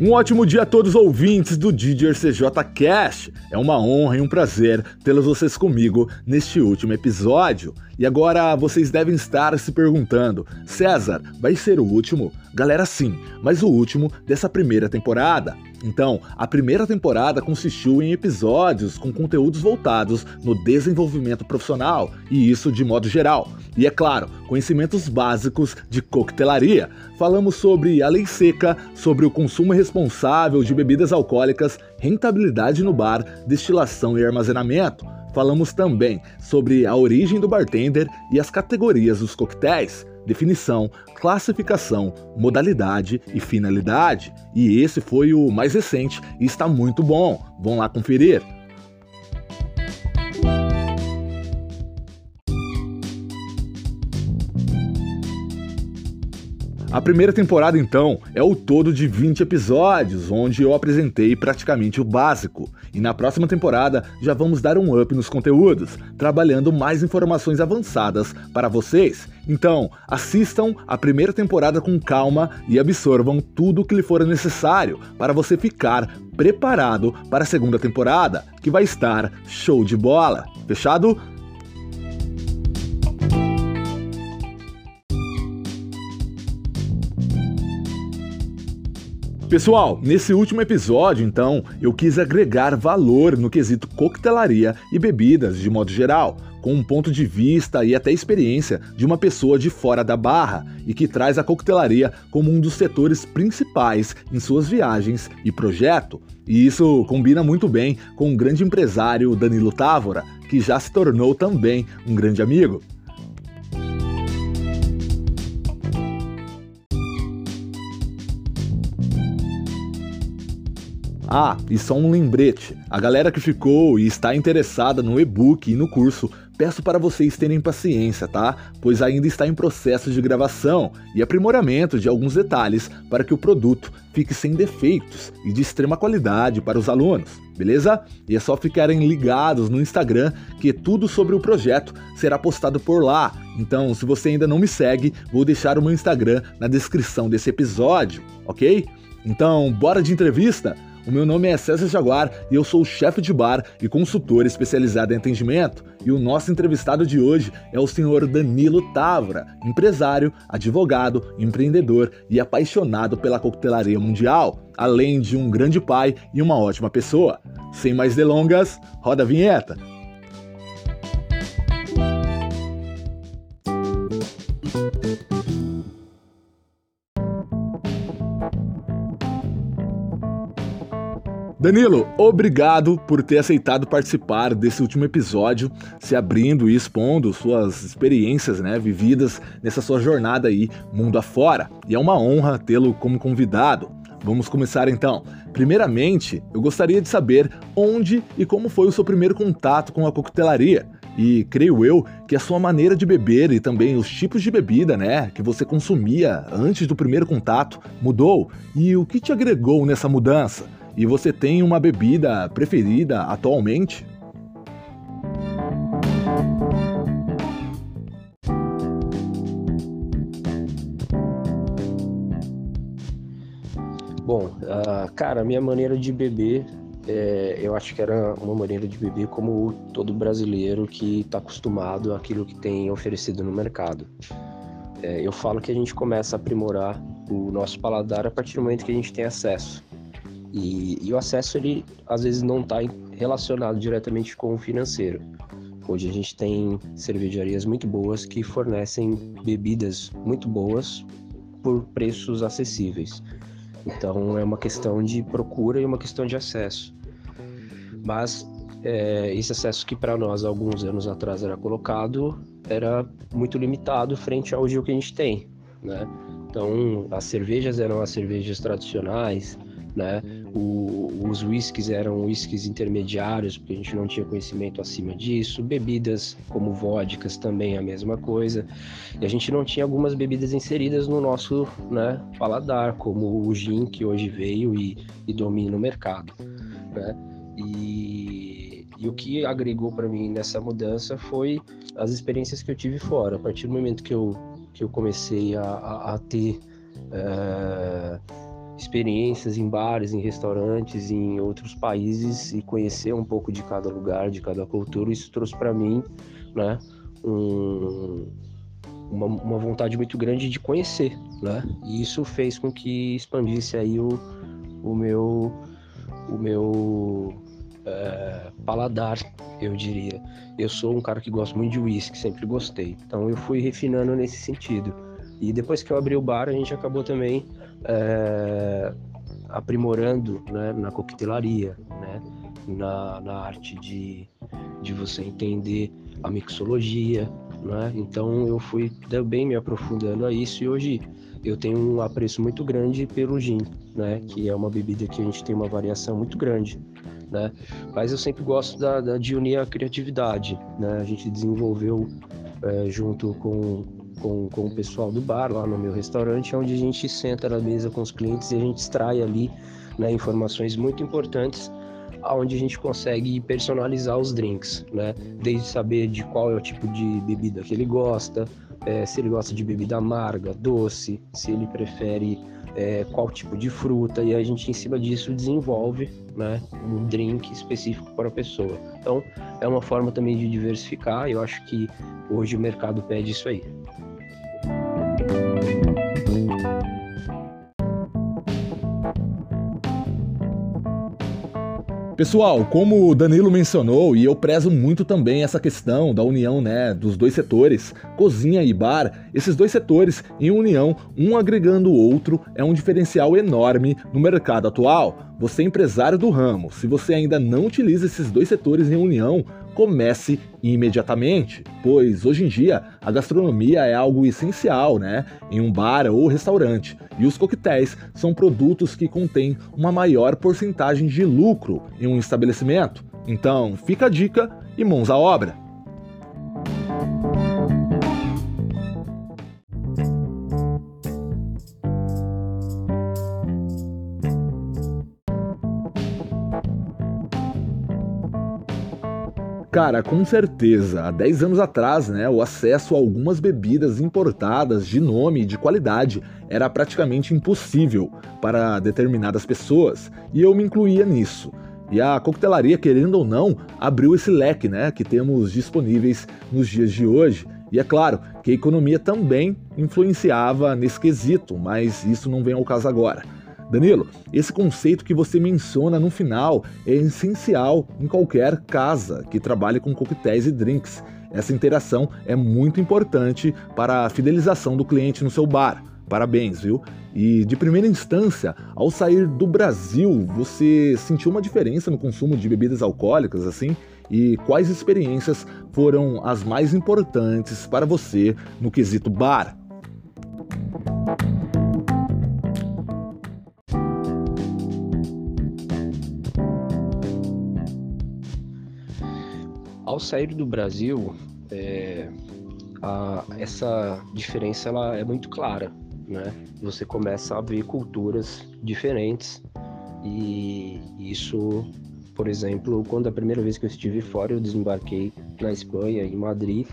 Um ótimo dia a todos os ouvintes do CJ Cast. É uma honra e um prazer tê-los vocês comigo neste último episódio. E agora vocês devem estar se perguntando: César, vai ser o último? Galera, sim, mas o último dessa primeira temporada. Então, a primeira temporada consistiu em episódios com conteúdos voltados no desenvolvimento profissional, e isso de modo geral. E é claro, conhecimentos básicos de coquetelaria. Falamos sobre a lei seca, sobre o consumo responsável de bebidas alcoólicas, rentabilidade no bar, destilação e armazenamento. Falamos também sobre a origem do bartender e as categorias dos coquetéis definição, classificação, modalidade e finalidade. E esse foi o mais recente e está muito bom. Vão lá conferir. A primeira temporada, então, é o todo de 20 episódios, onde eu apresentei praticamente o básico. E na próxima temporada já vamos dar um up nos conteúdos, trabalhando mais informações avançadas para vocês. Então, assistam a primeira temporada com calma e absorvam tudo o que lhe for necessário para você ficar preparado para a segunda temporada, que vai estar show de bola. Fechado? Pessoal, nesse último episódio, então, eu quis agregar valor no quesito coquetelaria e bebidas de modo geral, com um ponto de vista e até experiência de uma pessoa de fora da barra e que traz a coquetelaria como um dos setores principais em suas viagens e projeto. E isso combina muito bem com o grande empresário Danilo Távora, que já se tornou também um grande amigo. Ah, e só um lembrete: a galera que ficou e está interessada no e-book e no curso, peço para vocês terem paciência, tá? Pois ainda está em processo de gravação e aprimoramento de alguns detalhes para que o produto fique sem defeitos e de extrema qualidade para os alunos, beleza? E é só ficarem ligados no Instagram que tudo sobre o projeto será postado por lá. Então, se você ainda não me segue, vou deixar o meu Instagram na descrição desse episódio, ok? Então, bora de entrevista? O meu nome é César Jaguar e eu sou chefe de bar e consultor especializado em atendimento. E o nosso entrevistado de hoje é o senhor Danilo Tavra, empresário, advogado, empreendedor e apaixonado pela coquetelaria mundial, além de um grande pai e uma ótima pessoa. Sem mais delongas, roda a vinheta. Danilo, obrigado por ter aceitado participar desse último episódio, se abrindo e expondo suas experiências, né, vividas nessa sua jornada aí mundo afora. E é uma honra tê-lo como convidado. Vamos começar então. Primeiramente, eu gostaria de saber onde e como foi o seu primeiro contato com a coquetelaria. E creio eu que a sua maneira de beber e também os tipos de bebida, né, que você consumia antes do primeiro contato mudou. E o que te agregou nessa mudança? E você tem uma bebida preferida atualmente? Bom, uh, cara, minha maneira de beber, é, eu acho que era uma maneira de beber como todo brasileiro que está acostumado àquilo que tem oferecido no mercado. É, eu falo que a gente começa a aprimorar o nosso paladar a partir do momento que a gente tem acesso. E, e o acesso, ele às vezes não está relacionado diretamente com o financeiro. Hoje a gente tem cervejarias muito boas que fornecem bebidas muito boas por preços acessíveis. Então é uma questão de procura e uma questão de acesso. Mas é, esse acesso que para nós alguns anos atrás era colocado era muito limitado frente ao giro que a gente tem, né? Então as cervejas eram as cervejas tradicionais, né? O, os whiskies eram whiskies intermediários, porque a gente não tinha conhecimento acima disso. Bebidas como vodkas também a mesma coisa. E a gente não tinha algumas bebidas inseridas no nosso né, paladar, como o gin que hoje veio e, e domina o mercado. Né? E, e o que agregou para mim nessa mudança foi as experiências que eu tive fora. A partir do momento que eu, que eu comecei a, a, a ter. Uh, experiências em bares, em restaurantes, em outros países e conhecer um pouco de cada lugar, de cada cultura. Isso trouxe para mim, né, um, uma, uma, vontade muito grande de conhecer, né? E isso fez com que expandisse aí o, o meu o meu é, paladar, eu diria. Eu sou um cara que gosta muito de whisky, sempre gostei. Então eu fui refinando nesse sentido. E depois que eu abri o bar, a gente acabou também é, aprimorando né, na coquetelaria, né, na, na arte de, de você entender a mixologia. Né? Então eu fui também me aprofundando a isso e hoje eu tenho um apreço muito grande pelo gin, né? que é uma bebida que a gente tem uma variação muito grande. Né? Mas eu sempre gosto da, da de unir a criatividade. Né? A gente desenvolveu é, junto com, com, com o pessoal do bar lá no meu restaurante, onde a gente senta na mesa com os clientes e a gente extrai ali né, informações muito importantes onde a gente consegue personalizar os drinks, né? Desde saber de qual é o tipo de bebida que ele gosta, é, se ele gosta de bebida amarga, doce, se ele prefere é, qual tipo de fruta, e a gente, em cima disso, desenvolve né, um drink específico para a pessoa. Então, é uma forma também de diversificar, eu acho que hoje o mercado pede isso aí. Pessoal, como o Danilo mencionou, e eu prezo muito também essa questão da união né, dos dois setores, cozinha e bar, esses dois setores em união, um agregando o outro, é um diferencial enorme no mercado atual. Você é empresário do ramo, se você ainda não utiliza esses dois setores em união, comece imediatamente, pois hoje em dia a gastronomia é algo essencial, né, em um bar ou restaurante, e os coquetéis são produtos que contêm uma maior porcentagem de lucro em um estabelecimento. Então, fica a dica e mãos à obra. Cara, com certeza. Há 10 anos atrás, né, o acesso a algumas bebidas importadas de nome e de qualidade era praticamente impossível para determinadas pessoas, e eu me incluía nisso. E a coquetelaria, querendo ou não, abriu esse leque, né, que temos disponíveis nos dias de hoje. E é claro que a economia também influenciava nesse quesito, mas isso não vem ao caso agora. Danilo, esse conceito que você menciona no final é essencial em qualquer casa que trabalhe com coquetéis e drinks. Essa interação é muito importante para a fidelização do cliente no seu bar. Parabéns, viu? E de primeira instância, ao sair do Brasil, você sentiu uma diferença no consumo de bebidas alcoólicas, assim? E quais experiências foram as mais importantes para você no quesito bar? Ao sair do Brasil, é, a, essa diferença ela é muito clara, né? Você começa a ver culturas diferentes e isso, por exemplo, quando a primeira vez que eu estive fora, eu desembarquei na Espanha, em Madrid,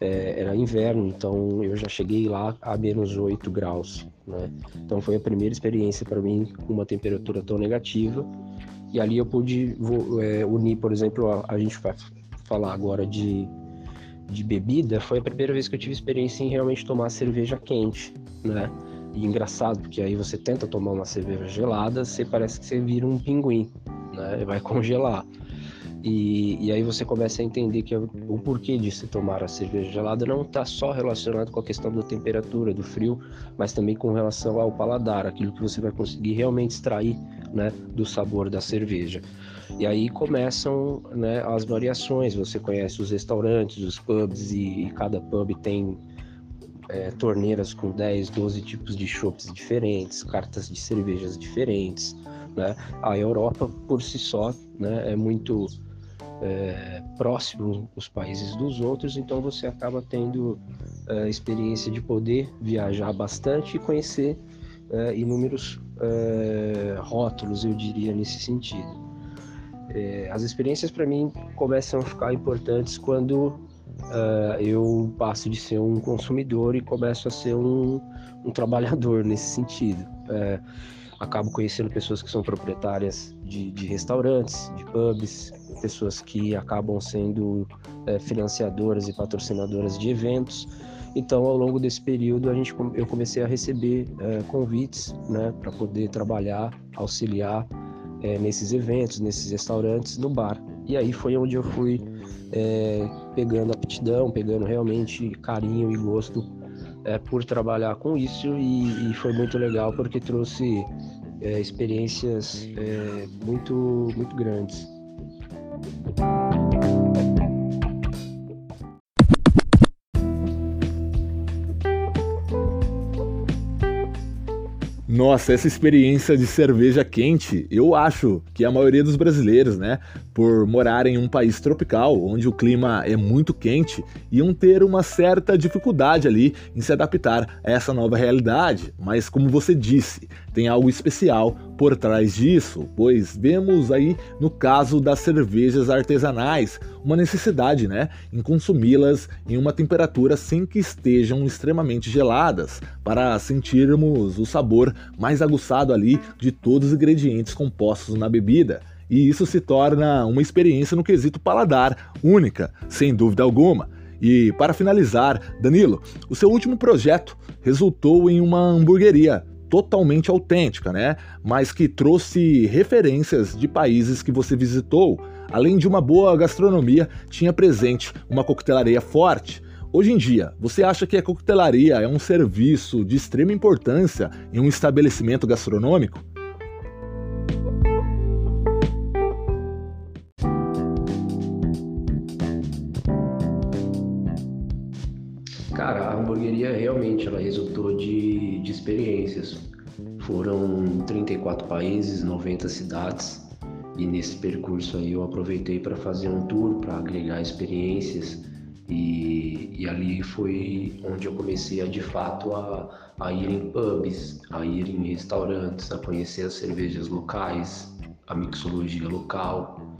é, era inverno, então eu já cheguei lá a menos 8 graus, né? Então foi a primeira experiência para mim com uma temperatura tão negativa e ali eu pude é, unir, por exemplo, a, a gente falar agora de, de bebida, foi a primeira vez que eu tive experiência em realmente tomar cerveja quente, né? E engraçado, porque aí você tenta tomar uma cerveja gelada, você parece que você vira um pinguim, né? Vai congelar. E, e aí você começa a entender que o porquê de se tomar a cerveja gelada não está só relacionado com a questão da temperatura, do frio, mas também com relação ao paladar, aquilo que você vai conseguir realmente extrair né, do sabor da cerveja. E aí começam né, as variações. Você conhece os restaurantes, os pubs, e, e cada pub tem é, torneiras com 10, 12 tipos de chopps diferentes, cartas de cervejas diferentes. Né? A Europa, por si só, né, é muito é, próximo os países dos outros, então você acaba tendo a é, experiência de poder viajar bastante e conhecer é, inúmeros é, rótulos, eu diria, nesse sentido. As experiências para mim começam a ficar importantes quando eu passo de ser um consumidor e começo a ser um, um trabalhador nesse sentido. Acabo conhecendo pessoas que são proprietárias de, de restaurantes, de pubs, pessoas que acabam sendo é, financiadoras e patrocinadoras de eventos. Então, ao longo desse período, a gente, eu comecei a receber é, convites né, para poder trabalhar, auxiliar é, nesses eventos, nesses restaurantes, no bar. E aí foi onde eu fui é, pegando aptidão, pegando realmente carinho e gosto é, por trabalhar com isso e, e, foi muito legal porque trouxe é, experiências é, muito muito grandes. Nossa, essa experiência de cerveja quente, eu acho que a maioria dos brasileiros, né, por morar em um país tropical, onde o clima é muito quente, iam ter uma certa dificuldade ali em se adaptar a essa nova realidade. Mas como você disse, tem algo especial por trás disso, pois vemos aí no caso das cervejas artesanais uma necessidade, né, em consumi-las em uma temperatura sem que estejam extremamente geladas, para sentirmos o sabor mais aguçado ali de todos os ingredientes compostos na bebida e isso se torna uma experiência no quesito paladar única, sem dúvida alguma. E para finalizar, Danilo, o seu último projeto resultou em uma hamburgueria totalmente autêntica, né? Mas que trouxe referências de países que você visitou. Além de uma boa gastronomia, tinha presente uma coquetelaria forte. Hoje em dia, você acha que a coquetelaria é um serviço de extrema importância em um estabelecimento gastronômico? Hamburgueria realmente ela resultou de, de experiências. Foram 34 países, 90 cidades, e nesse percurso aí eu aproveitei para fazer um tour, para agregar experiências, e, e, ali foi onde eu comecei a de fato a, a ir em pubs, a ir em restaurantes, a conhecer as cervejas locais, a mixologia local,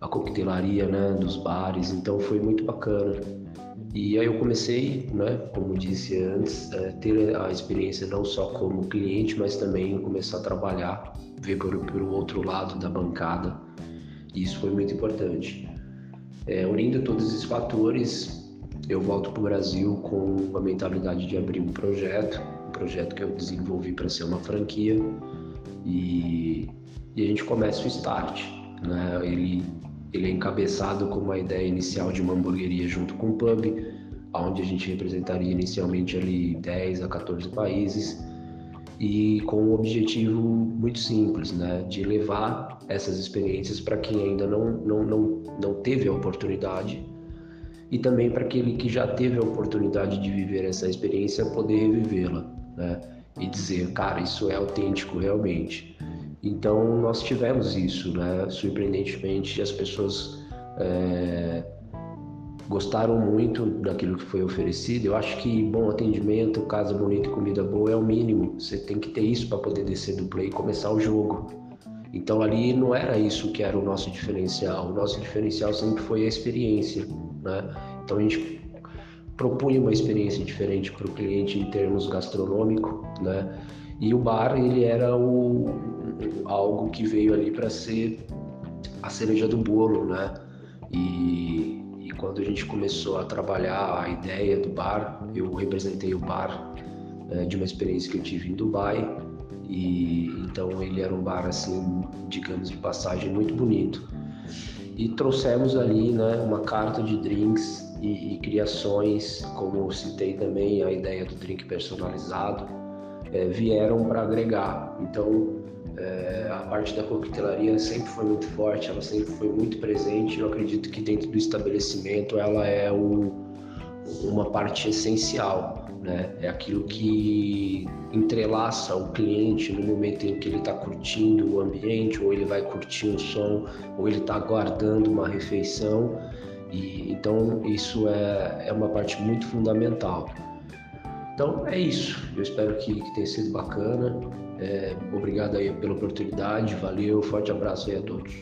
a coquetelaria né, dos bares, então foi muito bacana. E aí eu comecei, né, como disse antes, a ter a experiência não só como cliente, mas também começar a trabalhar, ver por, por outro lado da bancada. E isso foi muito importante. É, unindo todos esses fatores, eu volto para o Brasil com a mentalidade de abrir um projeto, um projeto que eu desenvolvi para ser uma franquia. E, e a gente começa o start. Né? Ele ele é encabeçado com uma ideia inicial de uma hamburgueria junto com o pub, onde a gente representaria inicialmente ali 10 a 14 países e com um objetivo muito simples, né, de levar essas experiências para quem ainda não, não, não, não teve a oportunidade e também para aquele que já teve a oportunidade de viver essa experiência poder revivê-la, né, e dizer, cara, isso é autêntico realmente. Então nós tivemos isso, né? Surpreendentemente as pessoas é, gostaram muito daquilo que foi oferecido. Eu acho que bom atendimento, casa bonita e comida boa é o mínimo. Você tem que ter isso para poder descer do play e começar o jogo. Então ali não era isso que era o nosso diferencial. O nosso diferencial sempre foi a experiência, né? Então a gente propunha uma experiência diferente para o cliente em termos gastronômico, né? E o bar ele era o, algo que veio ali para ser a cereja do bolo, né? E, e, quando a gente começou a trabalhar a ideia do bar, eu representei o bar é, de uma experiência que eu tive em Dubai. E então ele era um bar assim, digamos de passagem muito bonito. E trouxemos ali, né, uma carta de drinks e, e criações, como citei também a ideia do drink personalizado é, vieram para agregar. Então, é, a parte da coquetelaria sempre foi muito forte, ela sempre foi muito presente. Eu acredito que dentro do estabelecimento ela é o, uma parte essencial, né? É aquilo que entrelaça o cliente no momento em que ele está curtindo o ambiente, ou ele vai curtir um som, ou ele está aguardando uma refeição. E então isso é, é uma parte muito fundamental. Então é isso. Eu espero que, que tenha sido bacana. É, obrigado aí pela oportunidade. Valeu, forte abraço aí a todos.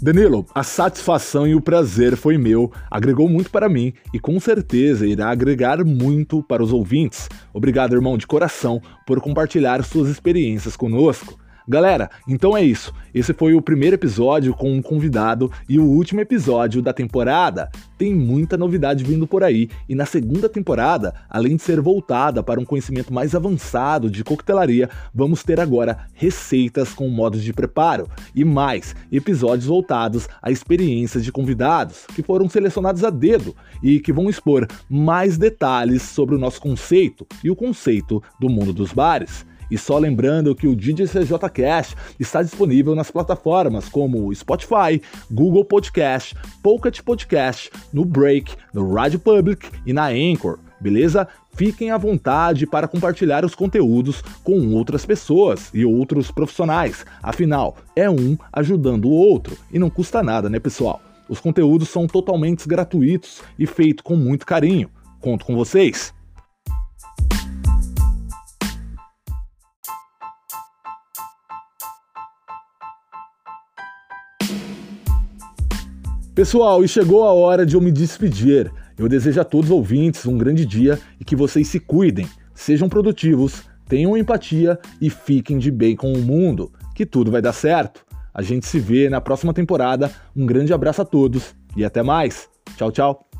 Danilo, a satisfação e o prazer foi meu, agregou muito para mim e com certeza irá agregar muito para os ouvintes. Obrigado, irmão, de coração, por compartilhar suas experiências conosco. Galera, então é isso. Esse foi o primeiro episódio com um convidado e o último episódio da temporada. Tem muita novidade vindo por aí e na segunda temporada, além de ser voltada para um conhecimento mais avançado de coquetelaria, vamos ter agora receitas com modos de preparo e mais episódios voltados a experiências de convidados que foram selecionados a dedo e que vão expor mais detalhes sobre o nosso conceito e o conceito do mundo dos bares. E só lembrando que o DJCJ Cast está disponível nas plataformas como Spotify, Google Podcast, Pocket Podcast, no Break, no Radio Public e na Anchor, beleza? Fiquem à vontade para compartilhar os conteúdos com outras pessoas e outros profissionais. Afinal, é um ajudando o outro e não custa nada, né, pessoal? Os conteúdos são totalmente gratuitos e feitos com muito carinho. Conto com vocês. Pessoal, e chegou a hora de eu me despedir. Eu desejo a todos os ouvintes um grande dia e que vocês se cuidem, sejam produtivos, tenham empatia e fiquem de bem com o mundo, que tudo vai dar certo. A gente se vê na próxima temporada. Um grande abraço a todos e até mais. Tchau, tchau.